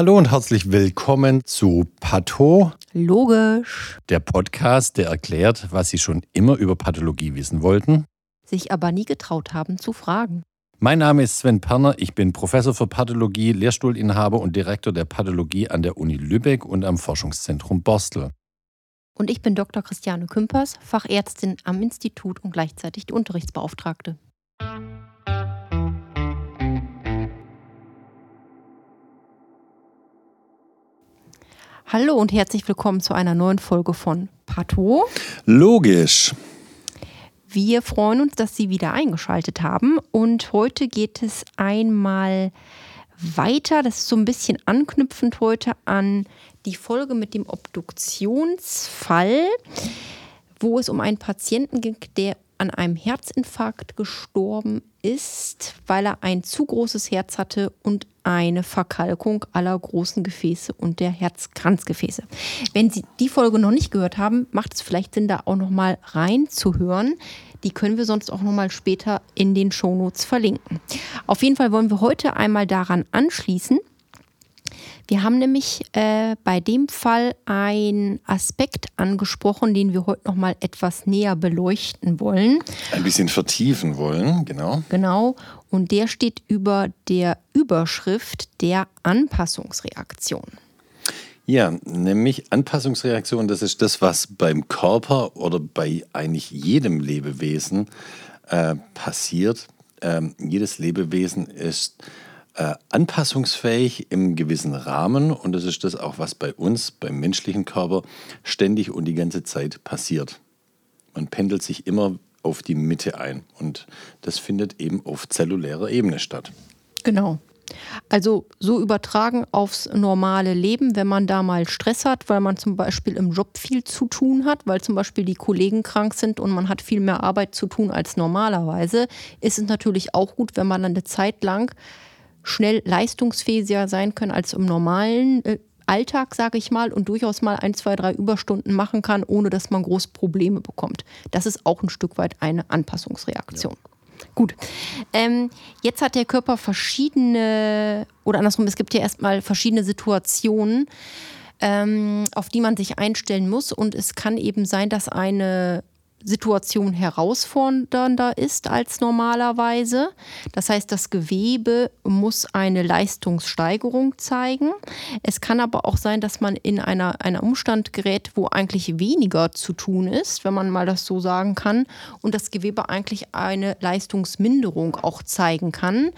Hallo und herzlich willkommen zu Patho. Logisch. Der Podcast, der erklärt, was Sie schon immer über Pathologie wissen wollten, sich aber nie getraut haben zu fragen. Mein Name ist Sven Perner, ich bin Professor für Pathologie, Lehrstuhlinhaber und Direktor der Pathologie an der Uni Lübeck und am Forschungszentrum Borstel. Und ich bin Dr. Christiane Kümpers, Fachärztin am Institut und gleichzeitig die Unterrichtsbeauftragte. Hallo und herzlich willkommen zu einer neuen Folge von Pato. Logisch. Wir freuen uns, dass Sie wieder eingeschaltet haben und heute geht es einmal weiter. Das ist so ein bisschen anknüpfend heute an die Folge mit dem Obduktionsfall, wo es um einen Patienten ging, der an einem Herzinfarkt gestorben ist, weil er ein zu großes Herz hatte und eine Verkalkung aller großen Gefäße und der Herzkranzgefäße. Wenn Sie die Folge noch nicht gehört haben, macht es vielleicht Sinn, da auch noch mal reinzuhören. Die können wir sonst auch noch mal später in den Shownotes verlinken. Auf jeden Fall wollen wir heute einmal daran anschließen, wir haben nämlich äh, bei dem Fall einen Aspekt angesprochen, den wir heute noch mal etwas näher beleuchten wollen. Ein bisschen vertiefen wollen, genau. Genau. Und der steht über der Überschrift der Anpassungsreaktion. Ja, nämlich Anpassungsreaktion, das ist das, was beim Körper oder bei eigentlich jedem Lebewesen äh, passiert. Ähm, jedes Lebewesen ist äh, anpassungsfähig im gewissen Rahmen und das ist das auch, was bei uns, beim menschlichen Körper, ständig und die ganze Zeit passiert. Man pendelt sich immer auf die Mitte ein und das findet eben auf zellulärer Ebene statt. Genau. Also so übertragen aufs normale Leben, wenn man da mal Stress hat, weil man zum Beispiel im Job viel zu tun hat, weil zum Beispiel die Kollegen krank sind und man hat viel mehr Arbeit zu tun als normalerweise, ist es natürlich auch gut, wenn man dann eine Zeit lang schnell leistungsfähiger sein können als im normalen äh, Alltag, sage ich mal, und durchaus mal ein, zwei, drei Überstunden machen kann, ohne dass man groß Probleme bekommt. Das ist auch ein Stück weit eine Anpassungsreaktion. Ja. Gut. Ähm, jetzt hat der Körper verschiedene, oder andersrum, es gibt ja erstmal verschiedene Situationen, ähm, auf die man sich einstellen muss. Und es kann eben sein, dass eine Situation herausfordernder ist als normalerweise. Das heißt, das Gewebe muss eine Leistungssteigerung zeigen. Es kann aber auch sein, dass man in einer, einer Umstand gerät, wo eigentlich weniger zu tun ist, wenn man mal das so sagen kann, und das Gewebe eigentlich eine Leistungsminderung auch zeigen kann,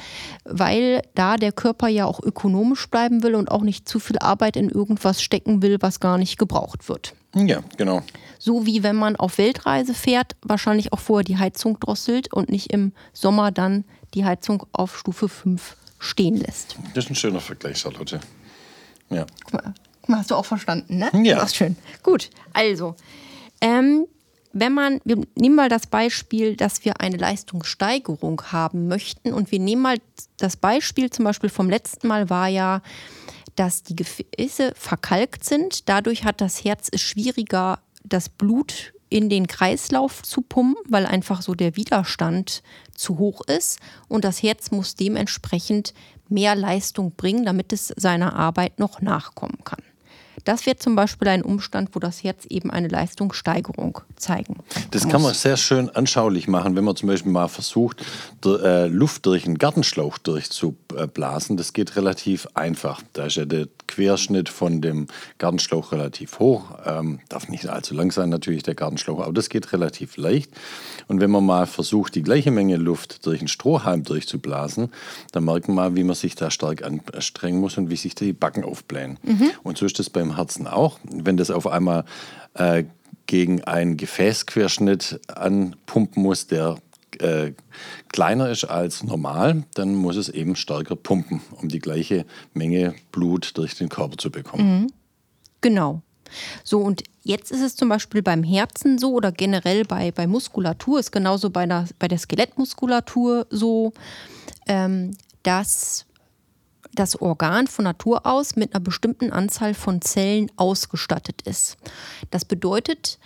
weil da der Körper ja auch ökonomisch bleiben will und auch nicht zu viel Arbeit in irgendwas stecken will, was gar nicht gebraucht wird. Ja, genau. So wie wenn man auf Weltreise fährt, wahrscheinlich auch vorher die Heizung drosselt und nicht im Sommer dann die Heizung auf Stufe 5 stehen lässt. Das ist ein schöner Vergleich, Charlotte. Ja. Guck mal, guck mal hast du auch verstanden, ne? Ja. Das ist schön. Gut, also, ähm, wenn man, wir nehmen mal das Beispiel, dass wir eine Leistungssteigerung haben möchten und wir nehmen mal das Beispiel zum Beispiel vom letzten Mal war ja, dass die Gefäße verkalkt sind. Dadurch hat das Herz es schwieriger, das Blut in den Kreislauf zu pumpen, weil einfach so der Widerstand zu hoch ist. Und das Herz muss dementsprechend mehr Leistung bringen, damit es seiner Arbeit noch nachkommen kann. Das wäre zum Beispiel ein Umstand, wo das Herz eben eine Leistungssteigerung zeigen Das kann man sehr schön anschaulich machen, wenn man zum Beispiel mal versucht, äh, Luft durch einen Gartenschlauch durchzublasen. Das geht relativ einfach. Da ist ja der Querschnitt von dem Gartenschlauch relativ hoch. Ähm, darf nicht allzu lang sein natürlich der Gartenschlauch, aber das geht relativ leicht. Und wenn man mal versucht, die gleiche Menge Luft durch einen Strohhalm durchzublasen, dann merkt man mal, wie man sich da stark anstrengen muss und wie sich die Backen aufblähen. Mhm. Und so ist das beim Herzen auch. Wenn das auf einmal äh, gegen einen Gefäßquerschnitt anpumpen muss, der äh, kleiner ist als normal, dann muss es eben stärker pumpen, um die gleiche Menge Blut durch den Körper zu bekommen. Mhm. Genau. So, und jetzt ist es zum Beispiel beim Herzen so oder generell bei, bei Muskulatur, ist genauso bei der, bei der Skelettmuskulatur so, ähm, dass das Organ von Natur aus mit einer bestimmten Anzahl von Zellen ausgestattet ist. Das bedeutet,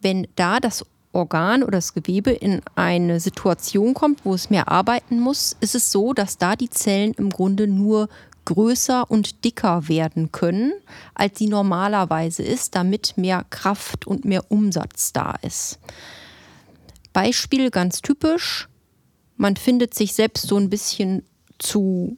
wenn da das Organ oder das Gewebe in eine Situation kommt, wo es mehr arbeiten muss, ist es so, dass da die Zellen im Grunde nur größer und dicker werden können, als sie normalerweise ist, damit mehr Kraft und mehr Umsatz da ist. Beispiel ganz typisch, man findet sich selbst so ein bisschen zu,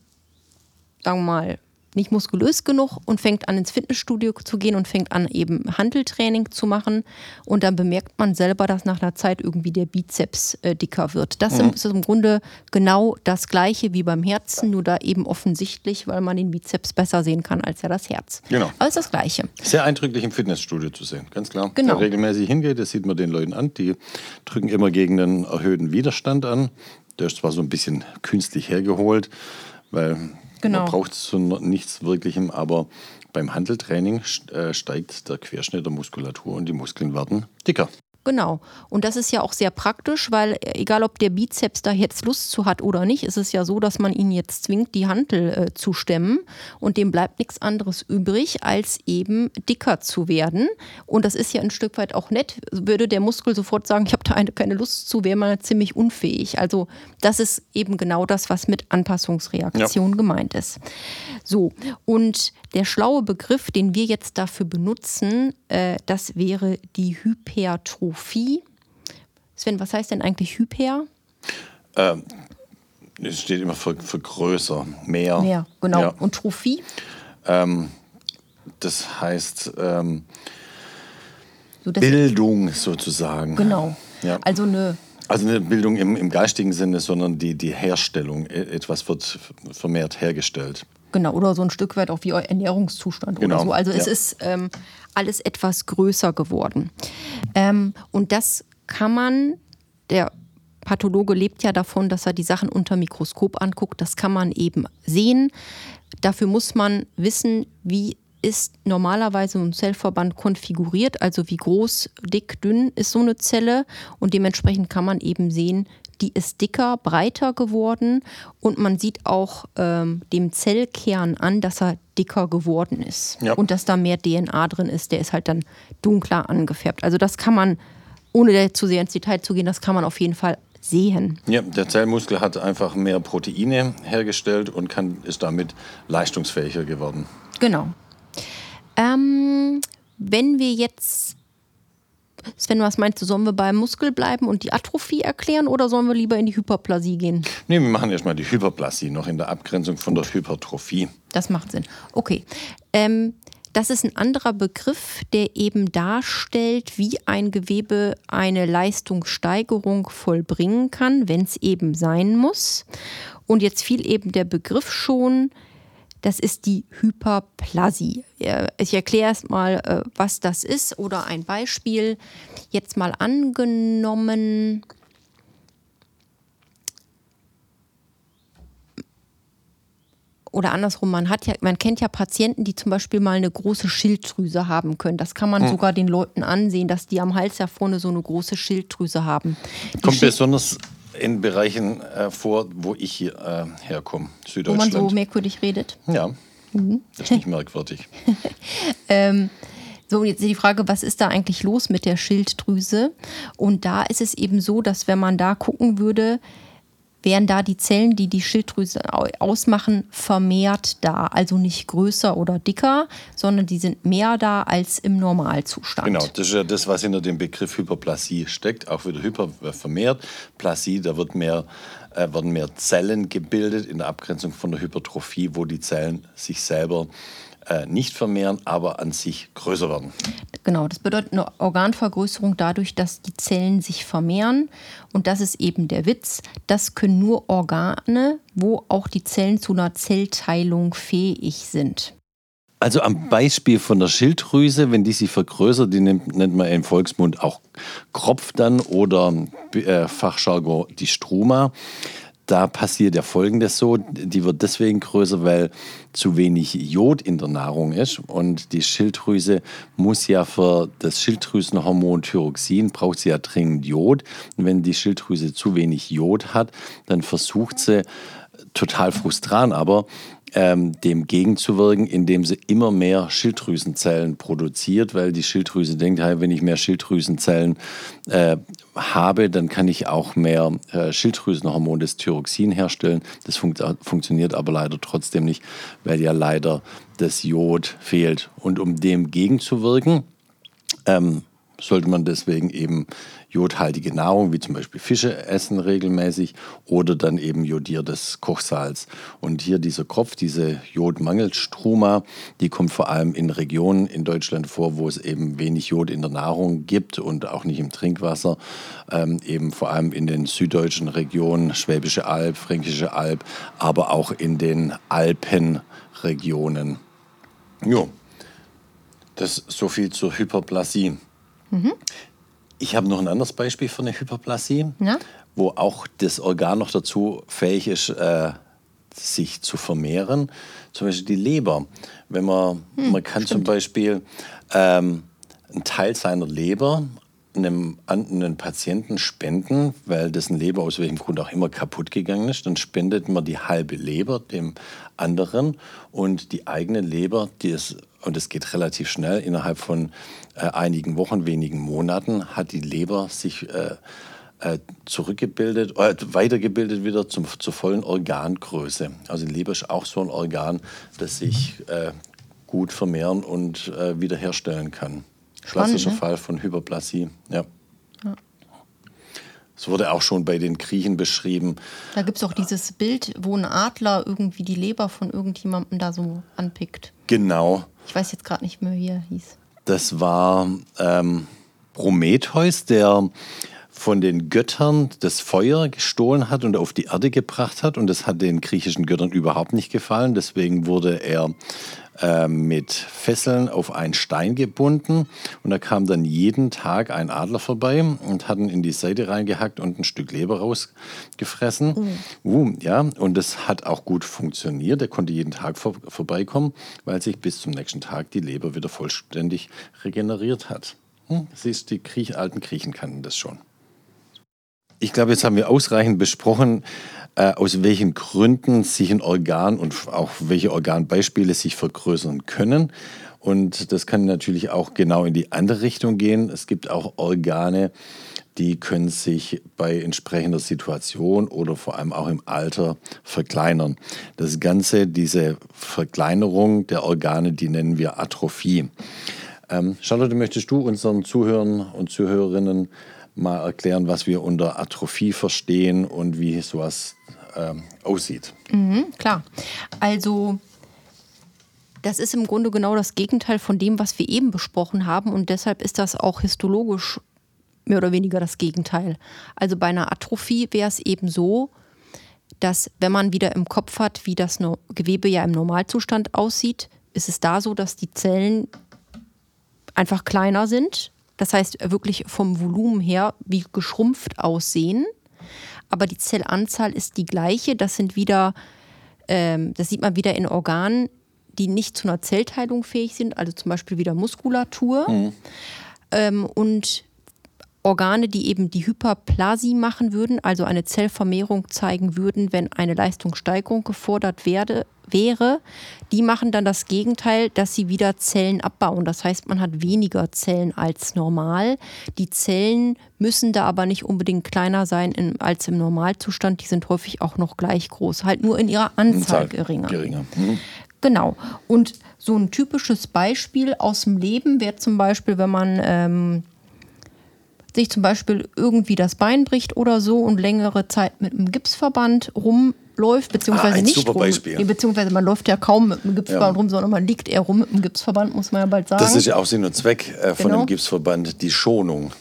sagen wir mal, nicht muskulös genug und fängt an ins Fitnessstudio zu gehen und fängt an eben Handeltraining zu machen und dann bemerkt man selber, dass nach einer Zeit irgendwie der Bizeps äh, dicker wird. Das mhm. ist im Grunde genau das gleiche wie beim Herzen, nur da eben offensichtlich, weil man den Bizeps besser sehen kann als ja das Herz. Genau. Aber es ist das gleiche. Sehr eindrücklich im Fitnessstudio zu sehen, ganz klar. Genau. Wer regelmäßig hingeht, das sieht man den Leuten an, die drücken immer gegen einen erhöhten Widerstand an. Der ist zwar so ein bisschen künstlich hergeholt, weil Genau. Man braucht so nichts Wirklichem, aber beim Handeltraining äh, steigt der Querschnitt der Muskulatur und die Muskeln werden dicker. Genau. Und das ist ja auch sehr praktisch, weil äh, egal ob der Bizeps da jetzt Lust zu hat oder nicht, ist es ja so, dass man ihn jetzt zwingt, die Hantel äh, zu stemmen und dem bleibt nichts anderes übrig, als eben dicker zu werden. Und das ist ja ein Stück weit auch nett. Würde der Muskel sofort sagen, ich habe da eine, keine Lust zu, wäre man ziemlich unfähig. Also das ist eben genau das, was mit Anpassungsreaktion ja. gemeint ist. So, und der schlaue Begriff, den wir jetzt dafür benutzen, äh, das wäre die Hypertrophie. Sven, was heißt denn eigentlich Hyper? Ähm, es steht immer für, für größer, mehr. Mehr, genau. Ja. Und Trophie? Ähm, das heißt ähm, so, Bildung sozusagen. Genau. Ja. Also eine also eine Bildung im, im geistigen Sinne, sondern die, die Herstellung. E, etwas wird vermehrt hergestellt. Genau, oder so ein Stück weit auch wie euer Ernährungszustand genau. oder so. Also ja. es ist ähm, alles etwas größer geworden. Ähm, und das kann man, der Pathologe lebt ja davon, dass er die Sachen unter Mikroskop anguckt. Das kann man eben sehen. Dafür muss man wissen, wie ist normalerweise ein Zellverband konfiguriert, also wie groß, dick, dünn ist so eine Zelle und dementsprechend kann man eben sehen, die ist dicker, breiter geworden und man sieht auch ähm, dem Zellkern an, dass er dicker geworden ist ja. und dass da mehr DNA drin ist. Der ist halt dann dunkler angefärbt. Also das kann man, ohne zu sehr ins Detail zu gehen, das kann man auf jeden Fall sehen. Ja, der Zellmuskel hat einfach mehr Proteine hergestellt und kann, ist damit leistungsfähiger geworden. Genau. Ähm, wenn wir jetzt Sven, was meinst du, sollen wir beim Muskel bleiben und die Atrophie erklären oder sollen wir lieber in die Hyperplasie gehen? Nee, wir machen erstmal die Hyperplasie, noch in der Abgrenzung von der Hypertrophie. Das macht Sinn. Okay. Ähm, das ist ein anderer Begriff, der eben darstellt, wie ein Gewebe eine Leistungssteigerung vollbringen kann, wenn es eben sein muss. Und jetzt fiel eben der Begriff schon, das ist die Hyperplasie. Ich erkläre erst mal, äh, was das ist oder ein Beispiel. Jetzt mal angenommen, oder andersrum, man hat ja, man kennt ja Patienten, die zum Beispiel mal eine große Schilddrüse haben können. Das kann man hm. sogar den Leuten ansehen, dass die am Hals ja vorne so eine große Schilddrüse haben. Die Kommt Schild besonders in Bereichen äh, vor, wo ich hier, äh, herkomme, Süddeutschland. Wo man so merkwürdig redet? Ja, mhm. das ist nicht merkwürdig. ähm, so, jetzt die Frage, was ist da eigentlich los mit der Schilddrüse? Und da ist es eben so, dass wenn man da gucken würde, wären da die Zellen, die die Schilddrüse ausmachen, vermehrt da. Also nicht größer oder dicker, sondern die sind mehr da als im Normalzustand. Genau, das ist ja das, was hinter dem Begriff Hyperplasie steckt. Auch wieder Hyper vermehrt. Plasie, da wird mehr, äh, werden mehr Zellen gebildet in der Abgrenzung von der Hypertrophie, wo die Zellen sich selber äh, nicht vermehren, aber an sich größer werden. Genau, das bedeutet eine Organvergrößerung dadurch, dass die Zellen sich vermehren. Und das ist eben der Witz. Das können nur Organe, wo auch die Zellen zu einer Zellteilung fähig sind. Also am Beispiel von der Schilddrüse, wenn die sich vergrößert, die nennt, nennt man im Volksmund auch Kropf dann oder äh, Fachjargon die Struma da passiert ja Folgendes so, die wird deswegen größer, weil zu wenig Jod in der Nahrung ist. Und die Schilddrüse muss ja für das Schilddrüsenhormon Thyroxin, braucht sie ja dringend Jod. Und wenn die Schilddrüse zu wenig Jod hat, dann versucht sie, total frustran, aber ähm, dem gegenzuwirken, indem sie immer mehr Schilddrüsenzellen produziert, weil die Schilddrüse denkt, hey, wenn ich mehr Schilddrüsenzellen äh, habe, dann kann ich auch mehr äh, Schilddrüsenhormon, das Thyroxin herstellen. Das funkt, funktioniert aber leider trotzdem nicht, weil ja leider das Jod fehlt. Und um dem gegenzuwirken, ähm, sollte man deswegen eben jodhaltige Nahrung, wie zum Beispiel Fische, essen regelmäßig oder dann eben jodiertes Kochsalz. Und hier dieser Kopf, diese Jodmangelstruma, die kommt vor allem in Regionen in Deutschland vor, wo es eben wenig Jod in der Nahrung gibt und auch nicht im Trinkwasser. Ähm, eben vor allem in den süddeutschen Regionen, Schwäbische Alb, Fränkische Alb, aber auch in den Alpenregionen. Jo, das so viel zur Hyperplasie. Mhm. Ich habe noch ein anderes Beispiel für eine Hyperplasie, ja? wo auch das Organ noch dazu fähig ist, äh, sich zu vermehren. Zum Beispiel die Leber. Wenn man, hm, man kann stimmt. zum Beispiel ähm, einen Teil seiner Leber einem, einem Patienten spenden, weil dessen Leber aus welchem Grund auch immer kaputt gegangen ist, dann spendet man die halbe Leber dem anderen und die eigene Leber, die ist, und es geht relativ schnell, innerhalb von äh, einigen Wochen, wenigen Monaten hat die Leber sich äh, äh, zurückgebildet, äh, weitergebildet wieder zum, zur vollen Organgröße. Also die Leber ist auch so ein Organ, das sich äh, gut vermehren und äh, wiederherstellen kann. Klassischer ne? Fall von Hyperplasie. Ja. ja. Es wurde auch schon bei den Griechen beschrieben. Da gibt es auch dieses Bild, wo ein Adler irgendwie die Leber von irgendjemandem da so anpickt. Genau. Ich weiß jetzt gerade nicht mehr, wie er hieß. Das war ähm, Prometheus, der von den Göttern das Feuer gestohlen hat und auf die Erde gebracht hat. Und das hat den griechischen Göttern überhaupt nicht gefallen. Deswegen wurde er äh, mit Fesseln auf einen Stein gebunden. Und da kam dann jeden Tag ein Adler vorbei und hat ihn in die Seite reingehackt und ein Stück Leber rausgefressen. Mhm. Uh, ja, und das hat auch gut funktioniert. Er konnte jeden Tag vor, vorbeikommen, weil sich bis zum nächsten Tag die Leber wieder vollständig regeneriert hat. Hm, siehst, die Griech, alten Griechen kannten das schon. Ich glaube, jetzt haben wir ausreichend besprochen, äh, aus welchen Gründen sich ein Organ und auch welche Organbeispiele sich vergrößern können. Und das kann natürlich auch genau in die andere Richtung gehen. Es gibt auch Organe, die können sich bei entsprechender Situation oder vor allem auch im Alter verkleinern. Das Ganze, diese Verkleinerung der Organe, die nennen wir Atrophie. Ähm, Charlotte, möchtest du unseren Zuhörern und Zuhörerinnen mal erklären, was wir unter Atrophie verstehen und wie sowas ähm, aussieht. Mhm, klar. Also das ist im Grunde genau das Gegenteil von dem, was wir eben besprochen haben und deshalb ist das auch histologisch mehr oder weniger das Gegenteil. Also bei einer Atrophie wäre es eben so, dass wenn man wieder im Kopf hat, wie das Gewebe ja im Normalzustand aussieht, ist es da so, dass die Zellen einfach kleiner sind. Das heißt wirklich vom Volumen her wie geschrumpft aussehen aber die Zellanzahl ist die gleiche. Das sind wieder, ähm, das sieht man wieder in Organen, die nicht zu einer Zellteilung fähig sind, also zum Beispiel wieder Muskulatur. Mhm. Ähm, und Organe, die eben die Hyperplasie machen würden, also eine Zellvermehrung zeigen würden, wenn eine Leistungssteigerung gefordert werde, wäre, die machen dann das Gegenteil, dass sie wieder Zellen abbauen. Das heißt, man hat weniger Zellen als normal. Die Zellen müssen da aber nicht unbedingt kleiner sein in, als im Normalzustand. Die sind häufig auch noch gleich groß, halt nur in ihrer Anzahl geringer. geringer. Mhm. Genau. Und so ein typisches Beispiel aus dem Leben wäre zum Beispiel, wenn man ähm, sich zum Beispiel irgendwie das Bein bricht oder so und längere Zeit mit einem Gipsverband rumläuft, beziehungsweise ah, nicht rum, Beispiel. beziehungsweise man läuft ja kaum mit einem Gipsverband ja. rum, sondern man liegt eher rum mit einem Gipsverband, muss man ja bald sagen. Das ist ja auch Sinn und Zweck äh, von genau. dem Gipsverband, die Schonung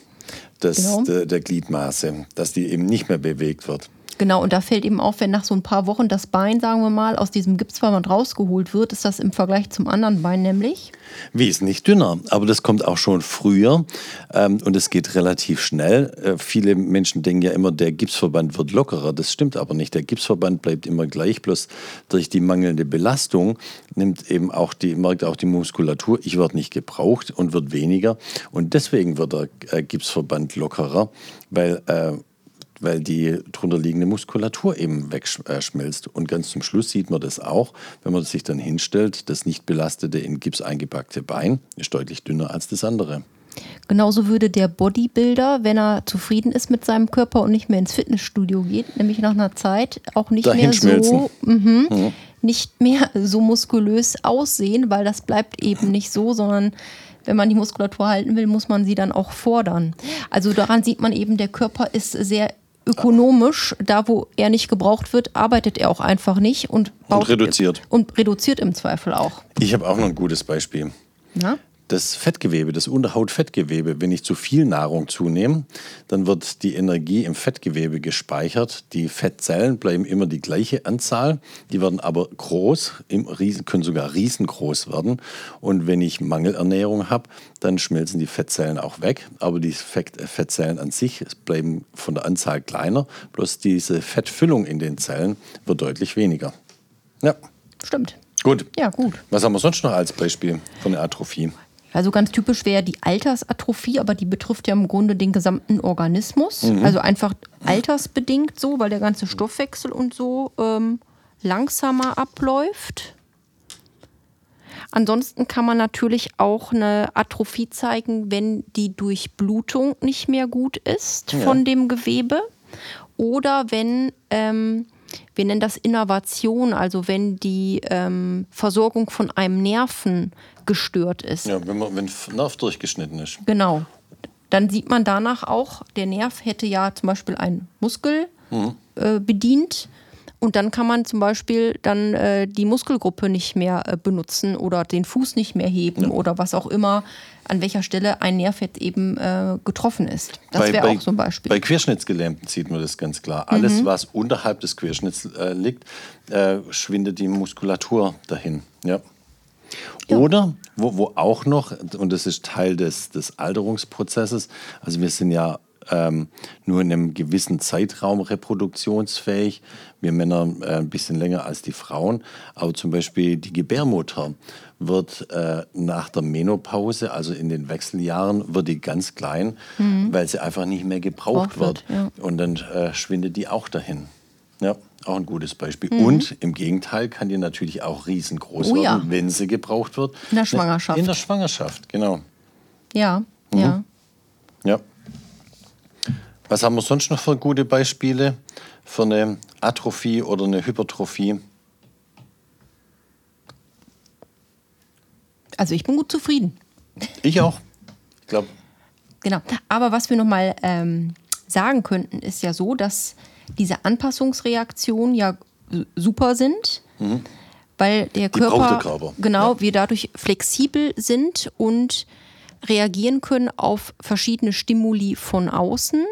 des, genau. de, der Gliedmaße, dass die eben nicht mehr bewegt wird. Genau, und da fällt eben auf, wenn nach so ein paar Wochen das Bein, sagen wir mal, aus diesem Gipsverband rausgeholt wird, ist das im Vergleich zum anderen Bein nämlich? Wesentlich dünner, aber das kommt auch schon früher ähm, und es geht relativ schnell. Äh, viele Menschen denken ja immer, der Gipsverband wird lockerer. Das stimmt aber nicht. Der Gipsverband bleibt immer gleich, bloß durch die mangelnde Belastung nimmt eben auch die, merkt auch die Muskulatur, ich werde nicht gebraucht und wird weniger. Und deswegen wird der äh, Gipsverband lockerer, weil äh, weil die drunter liegende Muskulatur eben wegschmilzt. Und ganz zum Schluss sieht man das auch, wenn man sich dann hinstellt, das nicht belastete in Gips eingepackte Bein ist deutlich dünner als das andere. Genauso würde der Bodybuilder, wenn er zufrieden ist mit seinem Körper und nicht mehr ins Fitnessstudio geht, nämlich nach einer Zeit auch nicht Dahin mehr so mhm, nicht mehr so muskulös aussehen, weil das bleibt eben nicht so, sondern wenn man die Muskulatur halten will, muss man sie dann auch fordern. Also daran sieht man eben, der Körper ist sehr ökonomisch. Da, wo er nicht gebraucht wird, arbeitet er auch einfach nicht und baut reduziert. Und reduziert im Zweifel auch. Ich habe auch noch ein gutes Beispiel. Na? Das Fettgewebe, das Unterhautfettgewebe, wenn ich zu viel Nahrung zunehme, dann wird die Energie im Fettgewebe gespeichert. Die Fettzellen bleiben immer die gleiche Anzahl, die werden aber groß, können sogar riesengroß werden. Und wenn ich Mangelernährung habe, dann schmelzen die Fettzellen auch weg. Aber die Fett, Fettzellen an sich bleiben von der Anzahl kleiner, bloß diese Fettfüllung in den Zellen wird deutlich weniger. Ja, Stimmt. gut. Ja, gut. Was haben wir sonst noch als Beispiel von der Atrophie? Also ganz typisch wäre die Altersatrophie, aber die betrifft ja im Grunde den gesamten Organismus. Also einfach altersbedingt so, weil der ganze Stoffwechsel und so ähm, langsamer abläuft. Ansonsten kann man natürlich auch eine Atrophie zeigen, wenn die Durchblutung nicht mehr gut ist Ja. von dem Gewebe oder wenn, ähm, wir nennen das Innervation, also wenn die ähm, Versorgung von einem Nerven gestört ist. Ja, wenn, man, wenn Nerv durchgeschnitten ist. Genau. Dann sieht man danach auch, der Nerv hätte ja zum Beispiel einen Muskel äh, bedient. Und dann kann man zum Beispiel dann äh, die Muskelgruppe nicht mehr äh, benutzen oder den Fuß nicht mehr heben oder was auch immer, an welcher Stelle ein Nerv jetzt eben äh, getroffen ist. Das wäre auch so ein Beispiel. Bei Querschnittsgelähmten sieht man das ganz klar. Alles, was unterhalb des Querschnitts äh, liegt, äh, schwindet die Muskulatur dahin. Ja. Oder, wo, wo auch noch, und das ist Teil des, des Alterungsprozesses, also wir sind ja ähm, nur in einem gewissen Zeitraum reproduktionsfähig. Wir Männer äh, ein bisschen länger als die Frauen. Aber zum Beispiel die Gebärmutter wird äh, nach der Menopause, also in den Wechseljahren, wird die ganz klein, weil sie einfach nicht mehr gebraucht Gebraucht wird. wird, ja. Und dann äh, schwindet die auch dahin. Ja, auch ein gutes Beispiel. Mhm. Und im Gegenteil kann die natürlich auch riesengroß Oh werden, ja. wenn sie gebraucht wird. In der Schwangerschaft. In der Schwangerschaft, genau. ja, Mhm. ja. Ja. Was haben wir sonst noch für gute Beispiele für eine Atrophie oder eine Hypertrophie? Also ich bin gut zufrieden. Ich auch. Ich glaube, Genau. Aber was wir nochmal ähm, sagen könnten, ist ja so, dass diese Anpassungsreaktionen ja super sind, weil der Mhm. Die braucht Körper, der Körper. genau, Ja. wir dadurch flexibel sind und reagieren können auf verschiedene Stimuli von außen.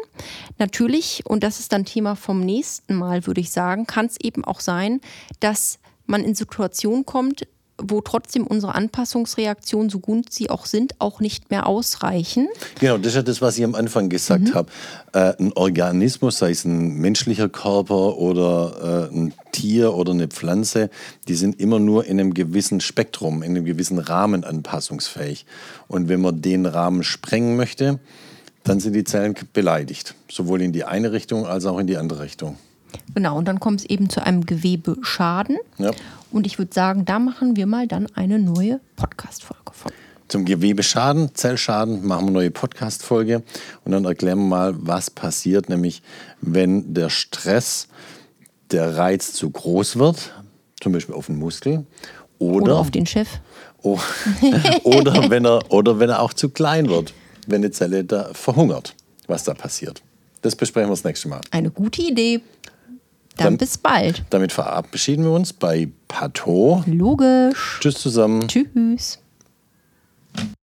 Natürlich, und das ist dann Thema vom nächsten Mal, würde ich sagen, kann es eben auch sein, dass man in Situationen kommt, wo trotzdem unsere Anpassungsreaktionen, so gut sie auch sind, auch nicht mehr ausreichen. Genau, das ist ja das, was ich am Anfang gesagt Mhm. habe. Äh, ein Organismus, sei es ein menschlicher Körper oder äh, ein Tier oder eine Pflanze, die sind immer nur in einem gewissen Spektrum, in einem gewissen Rahmen anpassungsfähig. Und wenn man den Rahmen sprengen möchte, dann sind die Zellen beleidigt. Sowohl in die eine Richtung als auch in die andere Richtung. Genau, und dann kommt es eben zu einem Gewebeschaden. Ja. Und ich würde sagen, da machen wir mal dann eine neue Podcast-Folge von. Zum Gewebeschaden, Zellschaden machen wir eine neue Podcast-Folge und dann erklären wir mal, was passiert, nämlich wenn der Stress, der Reiz zu groß wird, zum Beispiel auf den Muskel, oder, Oder auf den Chef. Oder, wenn er, oder wenn er auch zu klein wird, wenn eine Zelle da verhungert, was da passiert. Das besprechen wir das nächste Mal. Eine gute Idee. Dann, Dann bis bald. Damit verabschieden wir uns bei Pato. Logisch. Tschüss zusammen. Tschüss.